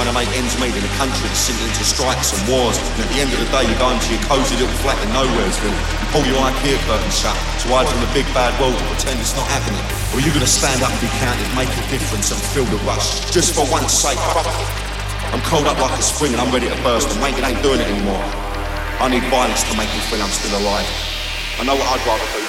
trying to make ends meet in a country that's sinking into strikes and wars. And at the end of the day, you go into your cosy little flat in Nowheresville. You pull your IKEA curtain shut to hide from the big bad world and pretend it's not happening. Or you gonna stand up and be counted, make a difference and feel the rush. Just for one sake, fuck it. I'm cold up like a spring and I'm ready to burst and mate, ain't doing it anymore. I need violence to make me feel I'm still alive. I know what I'd rather do.